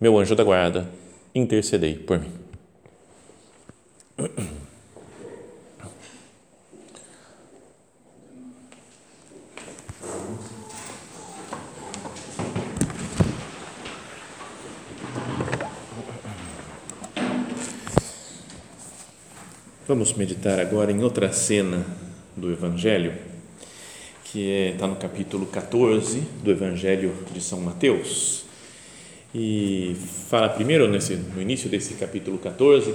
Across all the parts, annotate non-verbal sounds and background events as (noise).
meu anjo da guarda, intercedei por mim. Vamos meditar agora em outra cena do Evangelho, que está no capítulo 14 do Evangelho de São Mateus. E fala primeiro, nesse, no início desse capítulo 14,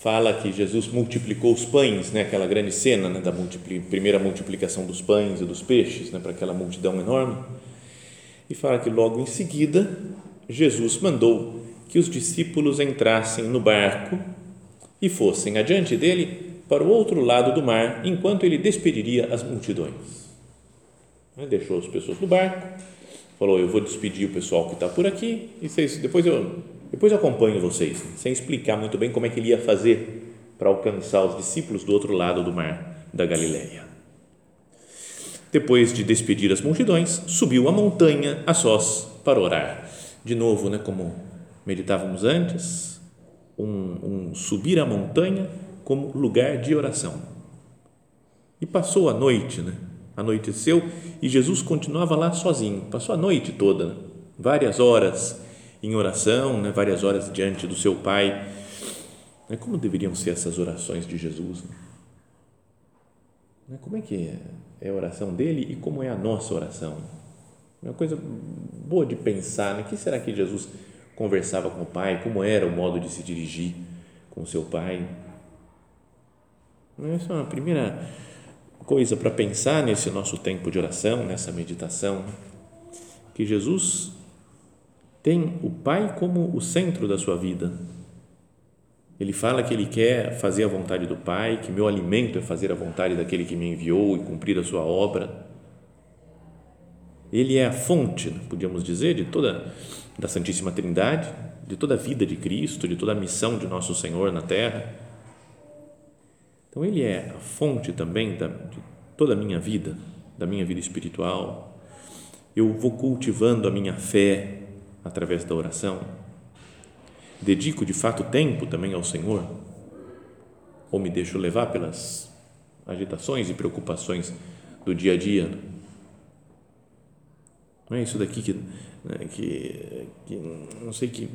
fala que Jesus multiplicou os pães, né, aquela grande cena né, da multipli, primeira multiplicação dos pães e dos peixes né, para aquela multidão enorme. E fala que logo em seguida, Jesus mandou que os discípulos entrassem no barco e fossem adiante dele para o outro lado do mar, enquanto ele despediria as multidões. Deixou as pessoas no barco, falou: Eu vou despedir o pessoal que está por aqui e vocês, depois, eu, depois eu acompanho vocês, sem explicar muito bem como é que ele ia fazer para alcançar os discípulos do outro lado do mar da Galileia. Depois de despedir as multidões, subiu a montanha a sós para orar. De novo, né, como meditávamos antes, um, um subir a montanha como lugar de oração. E passou a noite, né? Anoiteceu e Jesus continuava lá sozinho. Passou a noite toda, né? várias horas em oração, né? várias horas diante do seu Pai. Como deveriam ser essas orações de Jesus? Né? Como é que é a oração dele e como é a nossa oração? É uma coisa boa de pensar, né? O que será que Jesus conversava com o Pai? Como era o modo de se dirigir com o seu Pai? Essa é uma primeira coisa para pensar nesse nosso tempo de oração, nessa meditação, que Jesus tem o Pai como o centro da sua vida. Ele fala que ele quer fazer a vontade do Pai, que meu alimento é fazer a vontade daquele que me enviou e cumprir a sua obra. Ele é a fonte, podíamos dizer, de toda da Santíssima Trindade, de toda a vida de Cristo, de toda a missão de nosso Senhor na terra. Então ele é a fonte também da, de toda a minha vida, da minha vida espiritual. Eu vou cultivando a minha fé através da oração. Dedico de fato tempo também ao Senhor? Ou me deixo levar pelas agitações e preocupações do dia a dia? Não é isso daqui que, né, que, que não sei que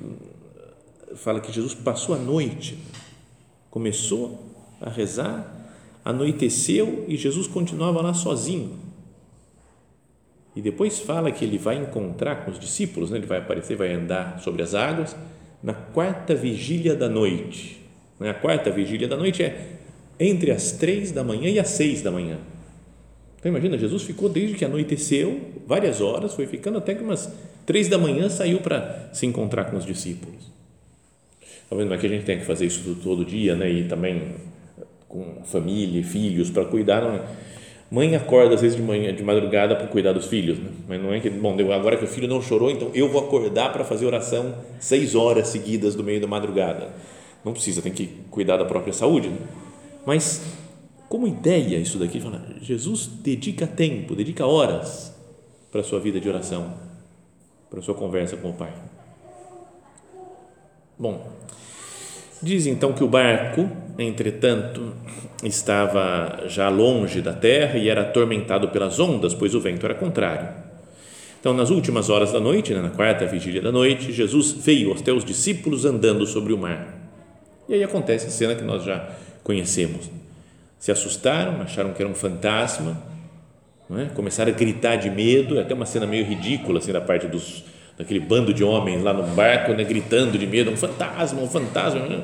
fala que Jesus passou a noite, começou a rezar anoiteceu e Jesus continuava lá sozinho. E depois fala que ele vai encontrar com os discípulos, né? ele vai aparecer, vai andar sobre as águas na quarta vigília da noite. Né? A quarta vigília da noite é entre as três da manhã e as seis da manhã. Então imagina, Jesus ficou desde que anoiteceu, várias horas, foi ficando até que umas três da manhã saiu para se encontrar com os discípulos. Talvez não é que a gente tenha que fazer isso todo dia, né? E também com família, filhos para cuidar. Não é? Mãe acorda às vezes de manhã, de madrugada para cuidar dos filhos, né? mas não é que bom agora que o filho não chorou, então eu vou acordar para fazer oração seis horas seguidas do meio da madrugada. Não precisa, tem que cuidar da própria saúde. Né? Mas como ideia isso daqui, fala, Jesus dedica tempo, dedica horas para a sua vida de oração, para a sua conversa com o Pai. Bom, diz então que o barco Entretanto, estava já longe da terra e era atormentado pelas ondas, pois o vento era contrário. Então, nas últimas horas da noite, né, na quarta vigília da noite, Jesus veio até os discípulos andando sobre o mar. E aí acontece a cena que nós já conhecemos. Se assustaram, acharam que era um fantasma, é? começaram a gritar de medo, é até uma cena meio ridícula assim da parte dos daquele bando de homens lá no barco, né, gritando de medo, um fantasma, um fantasma. Né?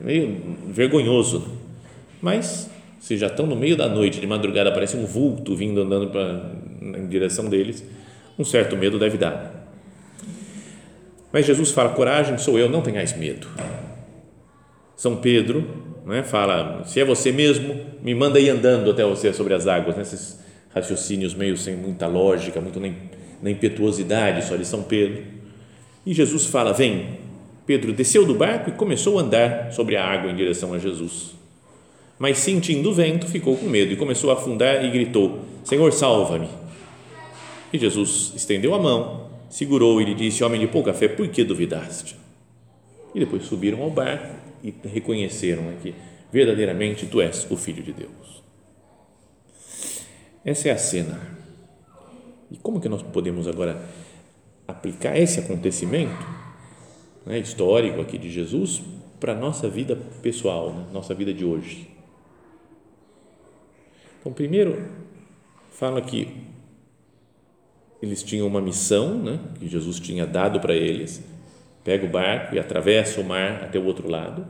meio vergonhoso. Mas, se já estão no meio da noite, de madrugada, aparece um vulto vindo andando pra, em direção deles, um certo medo deve dar. Mas Jesus fala: coragem, sou eu, não tenhais medo. São Pedro né, fala: se é você mesmo, me manda ir andando até você sobre as águas. Né, raciocínios meio sem muita lógica, muito nem, na impetuosidade só de São Pedro. E Jesus fala: vem. Pedro desceu do barco e começou a andar sobre a água em direção a Jesus. Mas sentindo o vento, ficou com medo e começou a afundar e gritou: Senhor, salva-me. E Jesus estendeu a mão, segurou e lhe disse: Homem de pouca fé, por que duvidaste? E depois subiram ao barco e reconheceram que verdadeiramente tu és o Filho de Deus. Essa é a cena. E como que nós podemos agora aplicar esse acontecimento né, histórico aqui de Jesus para a nossa vida pessoal, né, nossa vida de hoje? Então, primeiro, fala que eles tinham uma missão, né, que Jesus tinha dado para eles, pega o barco e atravessa o mar até o outro lado.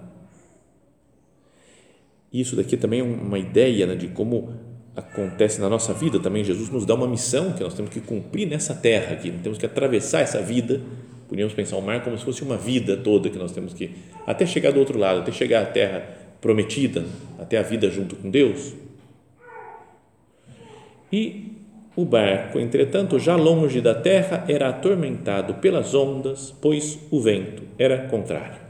Isso daqui também é uma ideia né, de como acontece na nossa vida também. Jesus nos dá uma missão que nós temos que cumprir nessa terra aqui, temos que atravessar essa vida. Podíamos pensar o mar como se fosse uma vida toda que nós temos que até chegar do outro lado, até chegar à terra prometida, até a vida junto com Deus. E o barco, entretanto, já longe da terra, era atormentado pelas ondas, pois o vento era contrário.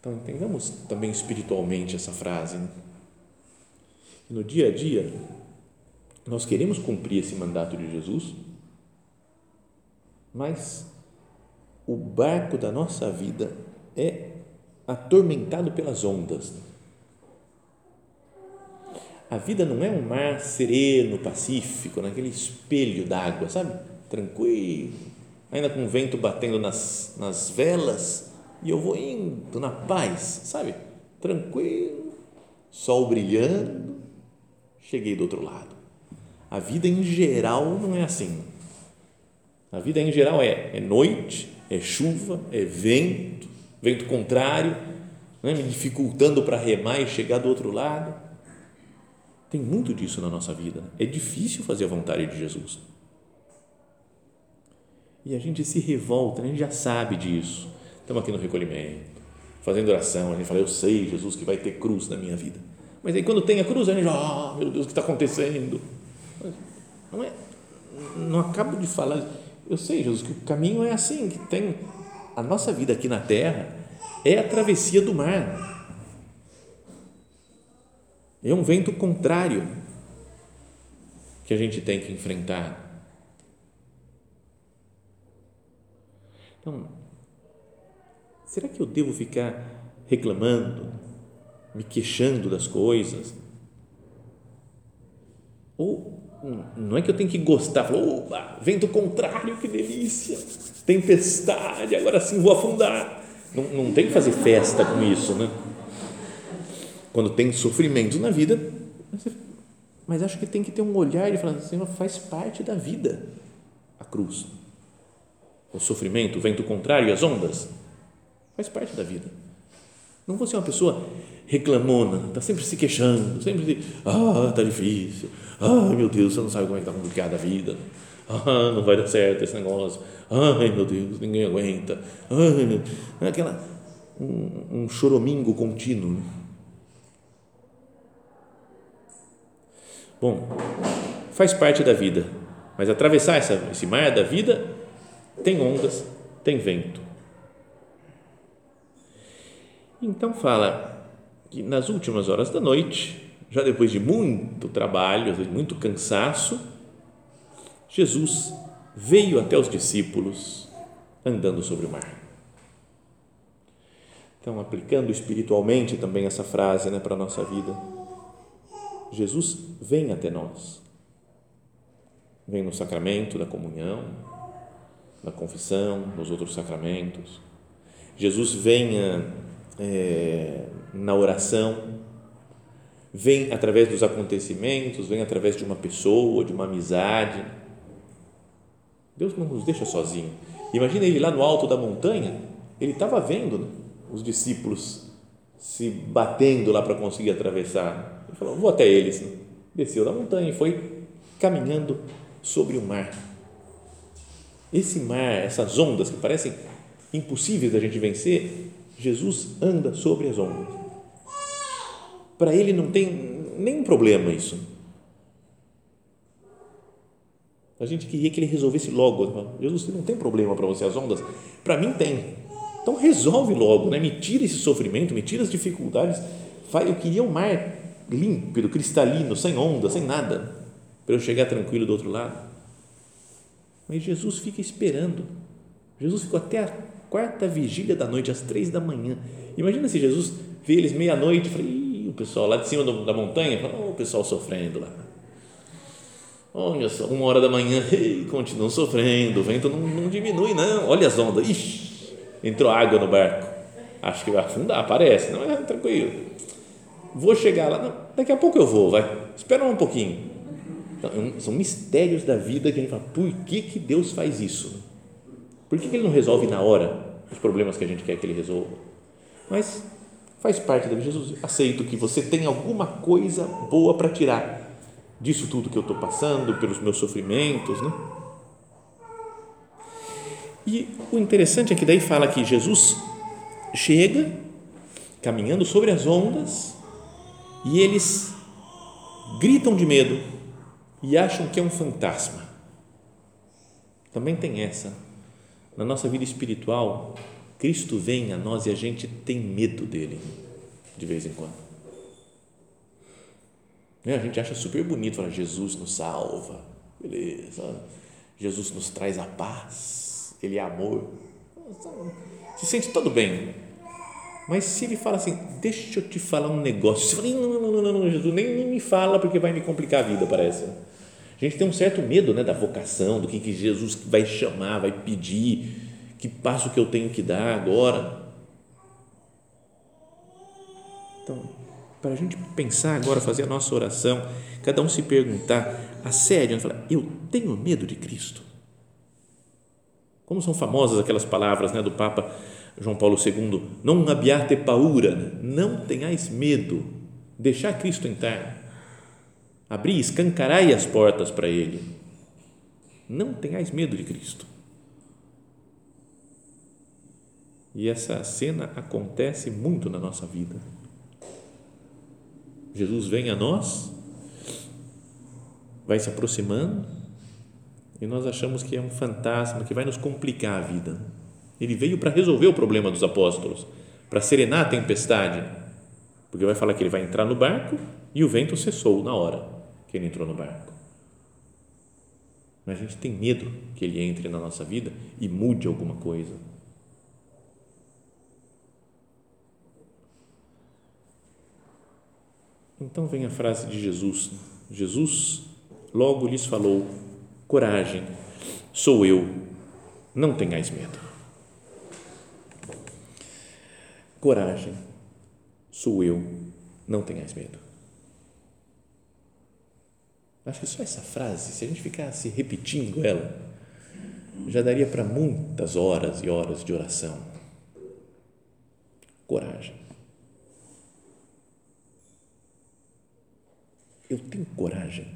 Então, entendamos também espiritualmente essa frase. Né? No dia a dia, nós queremos cumprir esse mandato de Jesus, mas o barco da nossa vida é atormentado pelas ondas. A vida não é um mar sereno, pacífico, naquele espelho d'água, sabe? Tranquilo, ainda com o vento batendo nas, nas velas e eu vou indo na paz, sabe? Tranquilo, sol brilhando, cheguei do outro lado. A vida em geral não é assim. A vida em geral é, é noite, é chuva, é vento, vento contrário, né? me dificultando para remar e chegar do outro lado tem muito disso na nossa vida. É difícil fazer a vontade de Jesus. E a gente se revolta, a gente já sabe disso. Estamos aqui no recolhimento, fazendo oração, a gente fala, eu sei, Jesus, que vai ter cruz na minha vida. Mas aí quando tem a cruz, a gente, oh, meu Deus, o que está acontecendo? Não é, não acabo de falar, eu sei, Jesus, que o caminho é assim, que tem a nossa vida aqui na terra é a travessia do mar é um vento contrário que a gente tem que enfrentar. Então, será que eu devo ficar reclamando, me queixando das coisas? Ou não é que eu tenho que gostar, falar, opa, vento contrário, que delícia, tempestade, agora sim vou afundar. Não, não tem que fazer festa com isso, né? quando tem sofrimento na vida, mas acho que tem que ter um olhar e falar, Senhor, faz parte da vida a cruz. O sofrimento, o vento contrário as ondas, faz parte da vida. Não vou ser uma pessoa reclamona, está sempre se queixando, sempre, ah, está difícil, ah, meu Deus, você não sabe como é está complicada a vida, ah, não vai dar certo esse negócio, ai, meu Deus, ninguém aguenta, ai, aquela, um, um choromingo contínuo, Bom, faz parte da vida, mas atravessar essa, esse mar da vida tem ondas, tem vento. Então fala que nas últimas horas da noite, já depois de muito trabalho, muito cansaço, Jesus veio até os discípulos andando sobre o mar. Então, aplicando espiritualmente também essa frase né, para a nossa vida Jesus vem até nós. Vem no sacramento da comunhão, na confissão, nos outros sacramentos. Jesus vem é, na oração, vem através dos acontecimentos, vem através de uma pessoa, de uma amizade. Deus não nos deixa sozinho. Imagina ele lá no alto da montanha, ele estava vendo né, os discípulos se batendo lá para conseguir atravessar ele falou, vou até eles. Desceu da montanha e foi caminhando sobre o mar. esse mar, essas ondas que parecem impossíveis da gente vencer, Jesus anda sobre as ondas. Para ele não tem nenhum problema isso. A gente queria que ele resolvesse logo. Jesus, não tem problema para você as ondas? Para mim tem. Então resolve logo, né? me tira esse sofrimento, me tira as dificuldades. Eu queria um mar límpido, cristalino, sem onda, sem nada, para eu chegar tranquilo do outro lado. Mas Jesus fica esperando. Jesus ficou até quarta vigília da noite, às três da manhã. Imagina se Jesus vê eles meia-noite e fala, o pessoal lá de cima da montanha, fala, oh, o pessoal sofrendo lá. Olha só, uma hora da manhã, (laughs) ei, continuam sofrendo, o vento não, não diminui, não. Olha as ondas, Ixi, entrou água no barco. Acho que vai afundar, parece, não é tranquilo. Vou chegar lá, não, daqui a pouco eu vou, vai. Espera um pouquinho. Então, são mistérios da vida que a gente fala, por que, que Deus faz isso? Por que, que Ele não resolve na hora os problemas que a gente quer que Ele resolva? Mas faz parte da vida. Jesus, aceito que você tem alguma coisa boa para tirar disso tudo que eu estou passando, pelos meus sofrimentos, né? E o interessante é que daí fala que Jesus chega caminhando sobre as ondas e eles gritam de medo e acham que é um fantasma. Também tem essa. Na nossa vida espiritual, Cristo vem a nós e a gente tem medo dele, de vez em quando. Né? A gente acha super bonito falar Jesus nos salva, beleza. Jesus nos traz a paz, Ele é amor. Se sente todo bem. Mas se ele fala assim, deixa eu te falar um negócio, você fala, não, não, não, não, Jesus, nem, nem me fala porque vai me complicar a vida, parece. A gente tem um certo medo né, da vocação, do que, que Jesus vai chamar, vai pedir, que passo que eu tenho que dar agora. Então, para a gente pensar agora, fazer a nossa oração, cada um se perguntar a sério, falar, eu tenho medo de Cristo. Como são famosas aquelas palavras né, do Papa João Paulo II, não abbiate paura, não tenhais medo, deixar Cristo entrar abri, escancarai as portas para Ele. Não tenhais medo de Cristo. E essa cena acontece muito na nossa vida. Jesus vem a nós, vai se aproximando e nós achamos que é um fantasma que vai nos complicar a vida. Ele veio para resolver o problema dos apóstolos, para serenar a tempestade, porque vai falar que ele vai entrar no barco e o vento cessou na hora que ele entrou no barco. Mas a gente tem medo que ele entre na nossa vida e mude alguma coisa. Então vem a frase de Jesus. Jesus logo lhes falou: Coragem, sou eu, não tenhais medo. Coragem, sou eu, não tenhais medo. Acho que só essa frase, se a gente ficasse repetindo ela, já daria para muitas horas e horas de oração. Coragem. Eu tenho coragem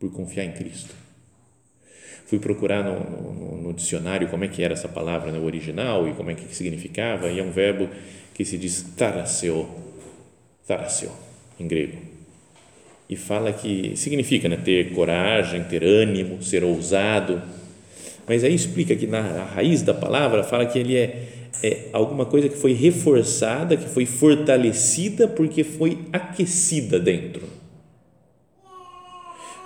por confiar em Cristo. Fui procurar no, no, no dicionário como é que era essa palavra no original e como é que significava, e é um verbo que se diz taraseo, taraseo, em grego e fala que significa né, ter coragem, ter ânimo, ser ousado. Mas aí explica que na raiz da palavra fala que ele é, é alguma coisa que foi reforçada, que foi fortalecida porque foi aquecida dentro.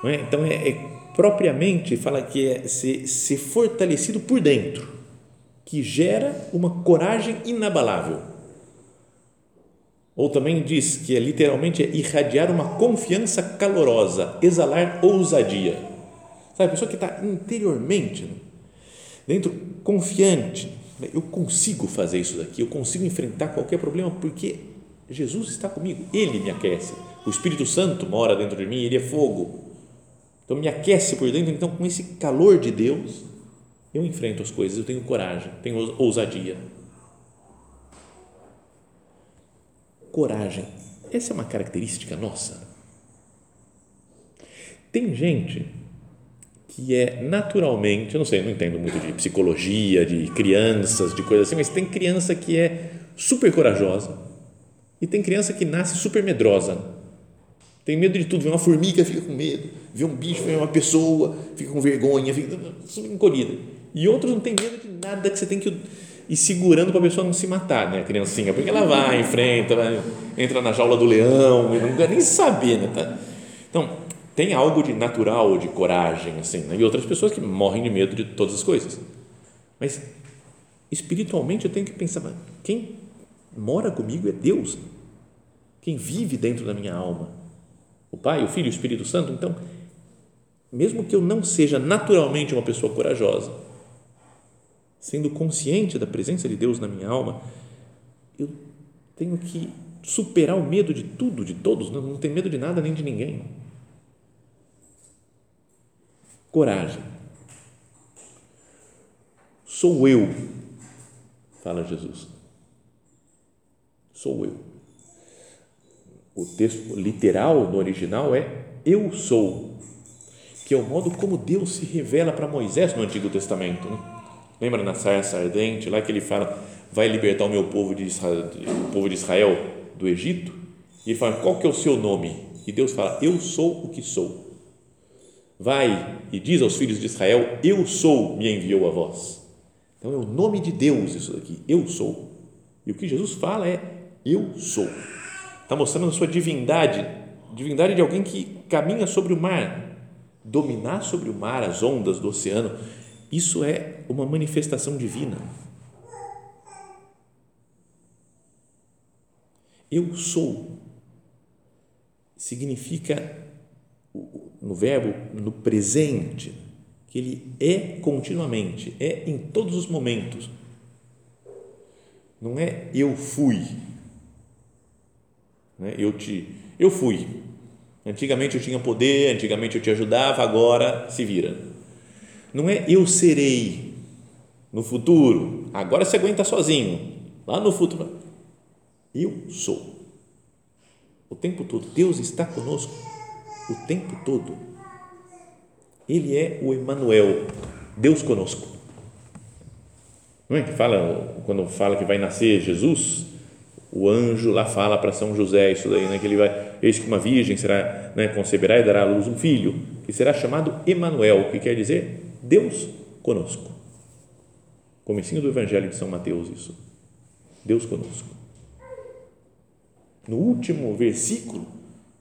É? Então é, é, propriamente fala que é ser, ser fortalecido por dentro, que gera uma coragem inabalável ou também diz que é literalmente é irradiar uma confiança calorosa, exalar ousadia. Sabe, a pessoa que está interiormente, né, dentro, confiante, né, eu consigo fazer isso daqui, eu consigo enfrentar qualquer problema porque Jesus está comigo, Ele me aquece. O Espírito Santo mora dentro de mim, Ele é fogo. Então me aquece por dentro. Então, com esse calor de Deus, eu enfrento as coisas, eu tenho coragem, tenho ousadia. Coragem. Essa é uma característica nossa. Tem gente que é naturalmente, eu não sei, não entendo muito de psicologia, de crianças, de coisas assim, mas tem criança que é super corajosa e tem criança que nasce super medrosa. Tem medo de tudo, vê uma formiga, fica com medo, vê um bicho, vê uma pessoa, fica com vergonha, fica encolhida. E outros não tem medo de nada que você tem que ir segurando para a pessoa não se matar, né, a criancinha, porque ela vai, enfrenta, vai, entra na jaula do leão, e não quer nem saber, né, tá? Então, tem algo de natural, de coragem, assim, né? e outras pessoas que morrem de medo de todas as coisas. Mas, espiritualmente, eu tenho que pensar, quem mora comigo é Deus, quem vive dentro da minha alma, o Pai, o Filho e o Espírito Santo. Então, mesmo que eu não seja naturalmente uma pessoa corajosa, sendo consciente da presença de Deus na minha alma, eu tenho que superar o medo de tudo, de todos, não, tenho medo de nada nem de ninguém. Coragem. Sou eu, fala Jesus. Sou eu. O texto literal no original é eu sou, que é o modo como Deus se revela para Moisés no Antigo Testamento. Né? Lembra na sarça ardente, lá que ele fala, vai libertar o meu povo de Israel, o povo de Israel do Egito? E ele fala, qual que é o seu nome? E Deus fala, eu sou o que sou. Vai e diz aos filhos de Israel: Eu sou, me enviou a vós. Então é o nome de Deus isso daqui, eu sou. E o que Jesus fala é: Eu sou. Está mostrando a sua divindade, divindade de alguém que caminha sobre o mar, dominar sobre o mar, as ondas do oceano. Isso é uma manifestação divina. Eu sou significa no verbo no presente, que ele é continuamente, é em todos os momentos. Não é eu fui. Né? Eu te eu fui. Antigamente eu tinha poder, antigamente eu te ajudava, agora se vira. Não é eu serei no futuro, agora você aguenta sozinho. Lá no futuro, eu sou. O tempo todo Deus está conosco o tempo todo. Ele é o Emanuel, Deus conosco. Não é que fala quando fala que vai nascer Jesus, o anjo lá fala para São José isso daí, né, que ele vai, eis que uma virgem será, né, conceberá e dará à luz um filho, que será chamado Emanuel, que quer dizer Deus conosco. Comecinho do Evangelho de São Mateus isso. Deus conosco. No último versículo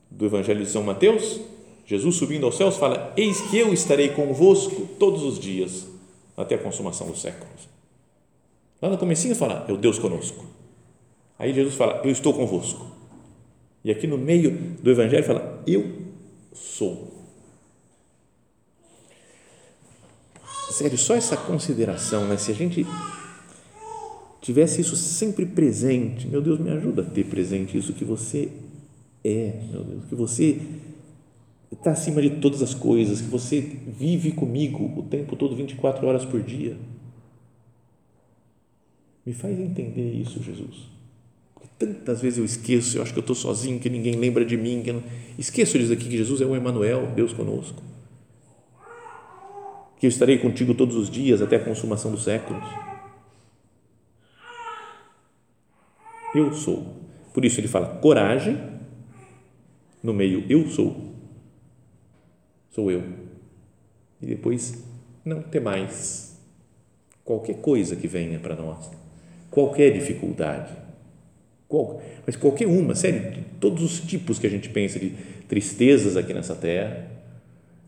do Evangelho de São Mateus, Jesus subindo aos céus fala: Eis que eu estarei convosco todos os dias, até a consumação dos séculos. Lá no comecinho fala: É o Deus conosco. Aí Jesus fala: Eu estou convosco. E aqui no meio do Evangelho fala: Eu sou. Sério, só essa consideração, né? Se a gente tivesse isso sempre presente, meu Deus, me ajuda a ter presente isso que você é, meu Deus, que você está acima de todas as coisas, que você vive comigo o tempo todo, 24 horas por dia. Me faz entender isso, Jesus. Porque tantas vezes eu esqueço, eu acho que eu estou sozinho, que ninguém lembra de mim. Que não... Esqueço disso aqui, que Jesus é o Emmanuel, Deus conosco. Que eu estarei contigo todos os dias até a consumação dos séculos. Eu sou. Por isso ele fala coragem no meio eu sou, sou eu. E depois não ter mais qualquer coisa que venha para nós, qualquer dificuldade, qual, mas qualquer uma, sério, todos os tipos que a gente pensa de tristezas aqui nessa terra,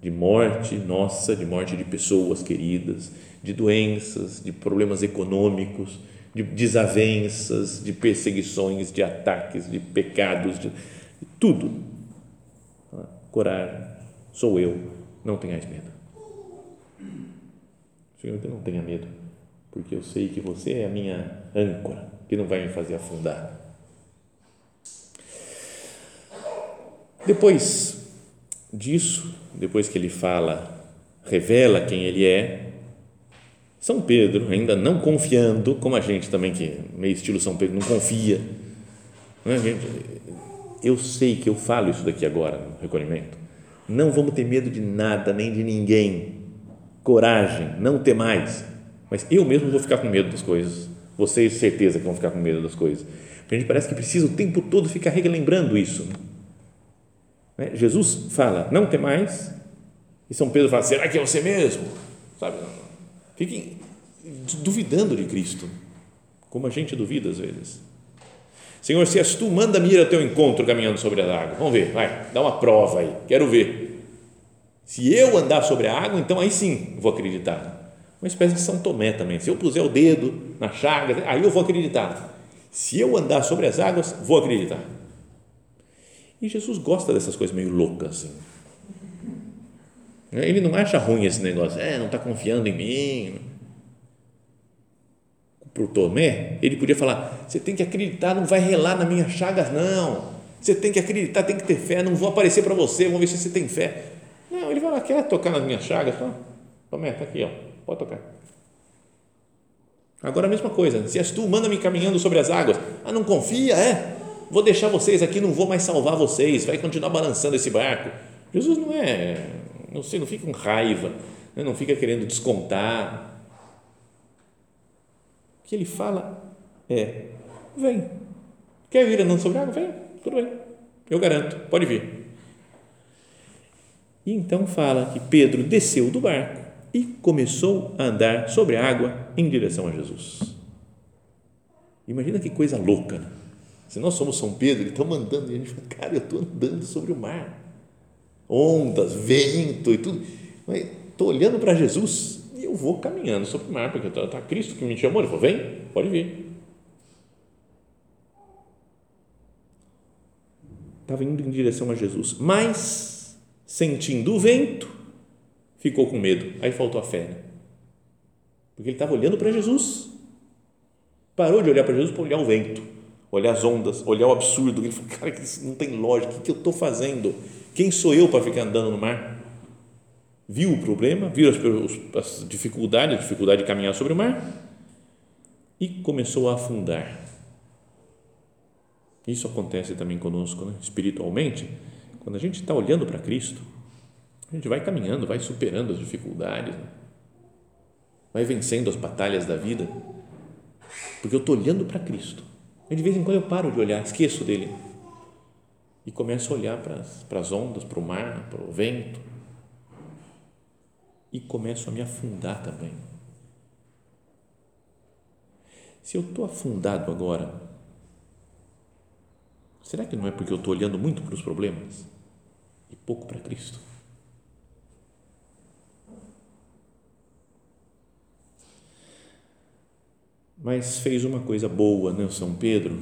de morte nossa, de morte de pessoas queridas, de doenças, de problemas econômicos, de desavenças, de perseguições, de ataques, de pecados, de, tudo coragem, sou eu, não tenhais medo. Senhor, então não tenha medo, porque eu sei que você é a minha âncora, que não vai me fazer afundar. Depois disso, depois que ele fala, revela quem ele é, São Pedro, ainda não confiando, como a gente também, que meio estilo São Pedro, não confia, não é? eu sei que eu falo isso daqui agora no recolhimento. Não vamos ter medo de nada, nem de ninguém. coragem, não temais. Mas eu mesmo vou ficar com medo das coisas. Vocês, certeza que vão ficar com medo das coisas. A gente parece que precisa o tempo todo ficar relembrando isso. Né? Jesus fala, não temais. E São Pedro fala, será que é você mesmo? Sabe? Fiquem duvidando de Cristo, como a gente duvida às vezes. Senhor, se és tu, manda-me ir ao teu encontro caminhando sobre a água. Vamos ver, vai, dá uma prova aí, quero ver. Se eu andar sobre a água, então aí sim vou acreditar. Uma espécie de São Tomé também. Se eu puser o dedo na chaga, aí eu vou acreditar. Se eu andar sobre as águas, vou acreditar. E Jesus gosta dessas coisas meio loucas. Assim. Ele não acha ruim esse negócio. É, não está confiando em mim o Tomé, ele podia falar: você tem que acreditar, não vai relar na minha chagas, não. Você tem que acreditar, tem que ter fé, não vou aparecer para você, vamos ver se você tem fé. Não, ele vai lá, quer tocar nas minhas chagas? Tomé, está aqui, ó, pode tocar. Agora a mesma coisa, se és tu, manda-me caminhando sobre as águas. Ah, não confia? É, vou deixar vocês aqui, não vou mais salvar vocês, vai continuar balançando esse barco. Jesus não é, não sei, não fica com raiva, né, não fica querendo descontar, que ele fala é: vem. Quer vir andando sobre água? Vem, tudo bem. Eu garanto, pode vir. E então fala que Pedro desceu do barco e começou a andar sobre a água em direção a Jesus. Imagina que coisa louca. Né? Se nós somos São Pedro, ele está mandando e a gente fala, cara, eu estou andando sobre o mar. Ondas, vento e tudo. Estou olhando para Jesus eu vou caminhando sobre o mar, porque está tá Cristo que me chamou. Ele falou: vem, pode vir. Estava indo em direção a Jesus, mas sentindo o vento, ficou com medo. Aí faltou a fé, né? porque ele estava olhando para Jesus. Parou de olhar para Jesus para olhar o vento, olhar as ondas, olhar o absurdo. Ele falou: cara, isso não tem lógica. O que eu estou fazendo? Quem sou eu para ficar andando no mar? viu o problema, viu as, as dificuldades, a dificuldade de caminhar sobre o mar e começou a afundar. Isso acontece também conosco, né? espiritualmente, quando a gente está olhando para Cristo, a gente vai caminhando, vai superando as dificuldades, né? vai vencendo as batalhas da vida, porque eu estou olhando para Cristo. De vez em quando eu paro de olhar, esqueço dele e começo a olhar para as, para as ondas, para o mar, para o vento, e começo a me afundar também. Se eu estou afundado agora, será que não é porque eu estou olhando muito para os problemas e pouco para Cristo? Mas fez uma coisa boa, né, São Pedro,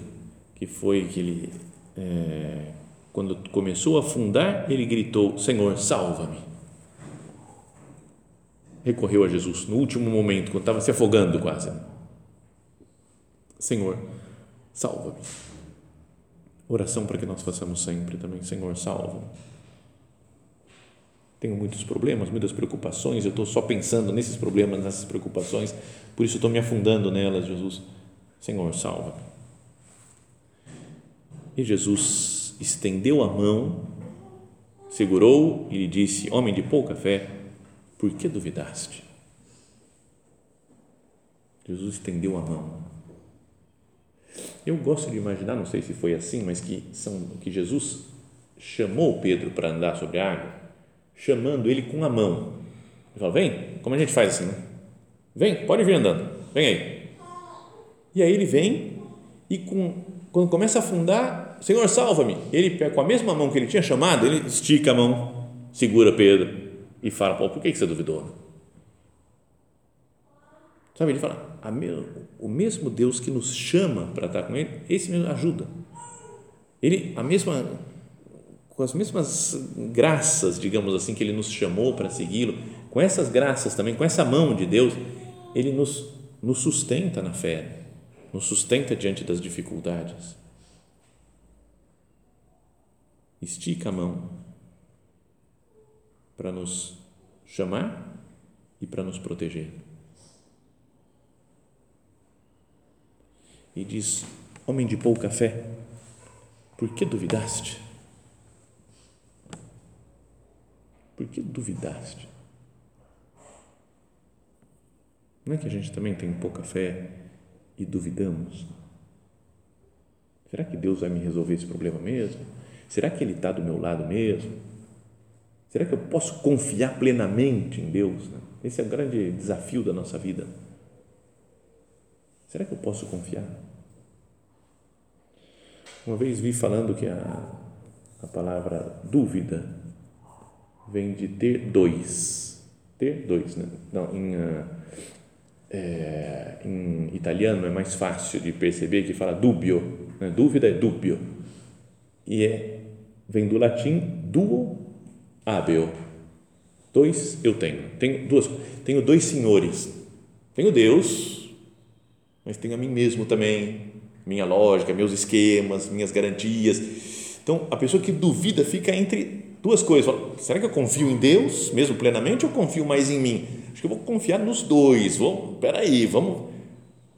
que foi que ele, é, quando começou a afundar, ele gritou: Senhor, salva-me recorreu a Jesus no último momento, quando estava se afogando quase. Senhor, salva-me. Oração para que nós façamos sempre também, Senhor, salva-me. Tenho muitos problemas, muitas preocupações, eu estou só pensando nesses problemas, nessas preocupações, por isso estou me afundando nelas, Jesus. Senhor, salva-me. E Jesus estendeu a mão, segurou e lhe disse: Homem de pouca fé, por que duvidaste? Jesus estendeu a mão. Eu gosto de imaginar, não sei se foi assim, mas que, são, que Jesus chamou Pedro para andar sobre a água, chamando ele com a mão. Ele falou: Vem, como a gente faz assim, né? Vem, pode vir andando, vem aí. E aí ele vem e com, quando começa a afundar, Senhor, salva-me. Ele, com a mesma mão que ele tinha chamado, ele estica a mão, segura Pedro e fala, Pô, por que você duvidou? Sabe, ele fala, o mesmo Deus que nos chama para estar com Ele, esse mesmo ajuda. Ele, a mesma, com as mesmas graças, digamos assim, que Ele nos chamou para segui-lo, com essas graças também, com essa mão de Deus, Ele nos, nos sustenta na fé, nos sustenta diante das dificuldades. Estica a mão para nos chamar e para nos proteger. E diz: Homem de pouca fé, por que duvidaste? Por que duvidaste? Não é que a gente também tem pouca fé e duvidamos? Será que Deus vai me resolver esse problema mesmo? Será que Ele está do meu lado mesmo? Será que eu posso confiar plenamente em Deus? Esse é o grande desafio da nossa vida. Será que eu posso confiar? Uma vez vi falando que a, a palavra dúvida vem de ter dois. Ter dois, né? Não, em, uh, é, em italiano é mais fácil de perceber que fala dubio. Né? Dúvida é dubio. E é, vem do latim duo habeo. Dois eu tenho. Tenho, duas, tenho dois senhores. Tenho Deus, mas tenho a mim mesmo também minha lógica, meus esquemas, minhas garantias. Então, a pessoa que duvida fica entre duas coisas. Será que eu confio em Deus mesmo plenamente ou confio mais em mim? Acho que eu vou confiar nos dois. Vou, peraí, vamos.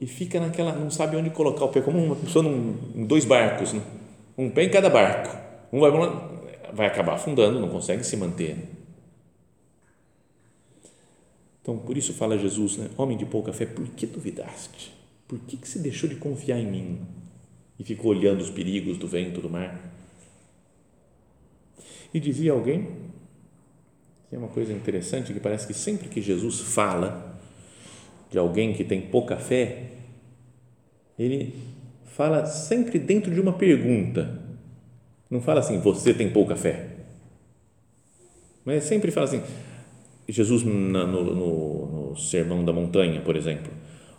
E fica naquela, não sabe onde colocar o pé, como uma pessoa num, em dois barcos, né? um pé em cada barco. Um vai, vai acabar afundando, não consegue se manter. Então, por isso fala Jesus, né? homem de pouca fé, por que duvidaste? Por que, que você deixou de confiar em mim? E ficou olhando os perigos do vento, do mar. E dizia alguém, que é uma coisa interessante, que parece que sempre que Jesus fala de alguém que tem pouca fé, ele fala sempre dentro de uma pergunta. Não fala assim, você tem pouca fé. Mas sempre fala assim, Jesus no, no, no Sermão da Montanha, por exemplo,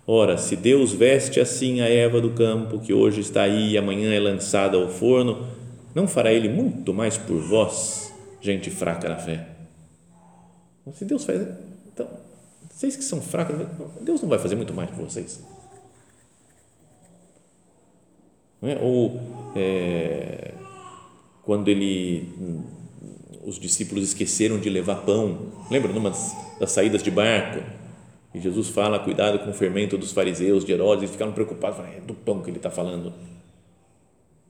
Ora, se Deus veste assim a erva do campo, que hoje está aí e amanhã é lançada ao forno, não fará Ele muito mais por vós, gente fraca na fé? Se Deus faz. Então, vocês que são fracos, Deus não vai fazer muito mais por vocês. É? Ou é, quando ele os discípulos esqueceram de levar pão, lembra numa das saídas de barco? E Jesus fala, cuidado com o fermento dos fariseus, de Herodes, eles ficaram preocupados, é do pão que ele está falando.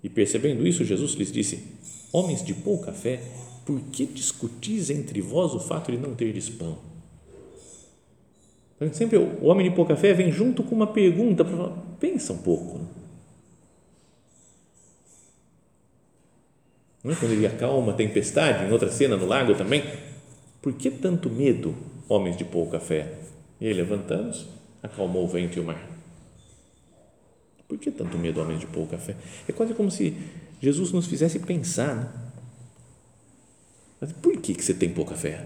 E percebendo isso, Jesus lhes disse, homens de pouca fé, por que discutis entre vós o fato de não terdes pão? Então, sempre o homem de pouca fé vem junto com uma pergunta para falar, pensa um pouco. Não é? Quando ele acalma a tempestade, em outra cena no lago também, por que tanto medo, homens de pouca fé? E aí, levantando-se, acalmou o vento e o mar. Por que tanto medo, homens de pouca fé? É quase como se Jesus nos fizesse pensar, né? Mas por que, que você tem pouca fé?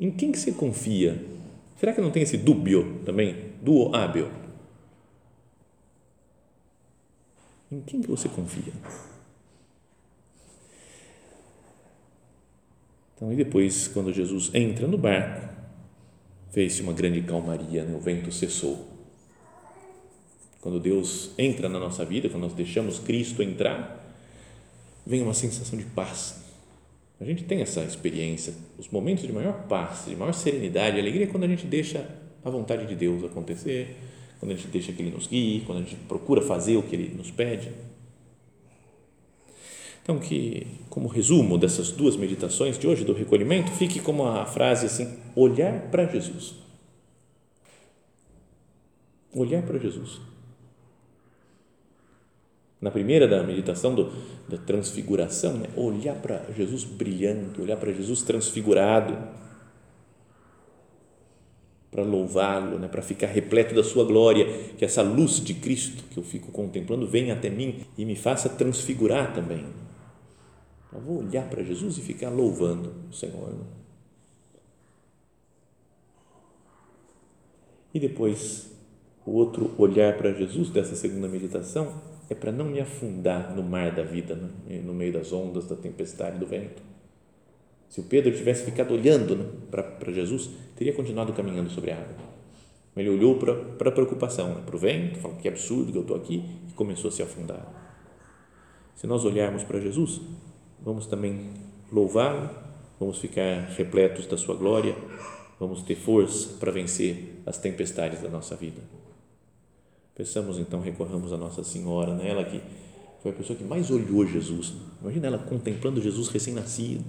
Em quem que você confia? Será que não tem esse dúbio também? Duo hábil? Em quem que você confia? Então, e depois, quando Jesus entra no barco, fez-se uma grande calmaria, né? o vento cessou. Quando Deus entra na nossa vida, quando nós deixamos Cristo entrar, vem uma sensação de paz. A gente tem essa experiência, os momentos de maior paz, de maior serenidade, alegria, é quando a gente deixa a vontade de Deus acontecer, quando a gente deixa que Ele nos guie, quando a gente procura fazer o que Ele nos pede. Então, que, como resumo dessas duas meditações de hoje, do recolhimento, fique como a frase assim: olhar para Jesus. Olhar para Jesus. Na primeira da meditação do, da transfiguração, né? olhar para Jesus brilhando, olhar para Jesus transfigurado, para louvá-lo, né? para ficar repleto da sua glória, que essa luz de Cristo que eu fico contemplando venha até mim e me faça transfigurar também eu vou olhar para Jesus e ficar louvando o Senhor. E depois, o outro olhar para Jesus dessa segunda meditação é para não me afundar no mar da vida, né? no meio das ondas, da tempestade, do vento. Se o Pedro tivesse ficado olhando né, para Jesus, teria continuado caminhando sobre a água. Ele olhou para, a preocupação, né, para o vento, falou que absurdo que eu estou aqui, e começou a se afundar. Se nós olharmos para Jesus, vamos também louvá-lo, vamos ficar repletos da sua glória, vamos ter força para vencer as tempestades da nossa vida. Pensamos então, recorramos a Nossa Senhora, né? ela que foi a pessoa que mais olhou Jesus. Imagina ela contemplando Jesus recém-nascido,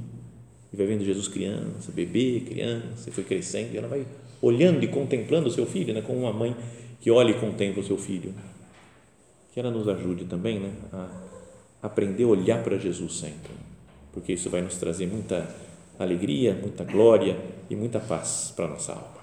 e vai vendo Jesus criança, bebê, criança, e foi crescendo, e ela vai olhando e contemplando o seu filho, né? como uma mãe que olha e contempla o seu filho. Que ela nos ajude também né? a aprender a olhar para Jesus sempre, porque isso vai nos trazer muita alegria, muita glória e muita paz para a nossa alma.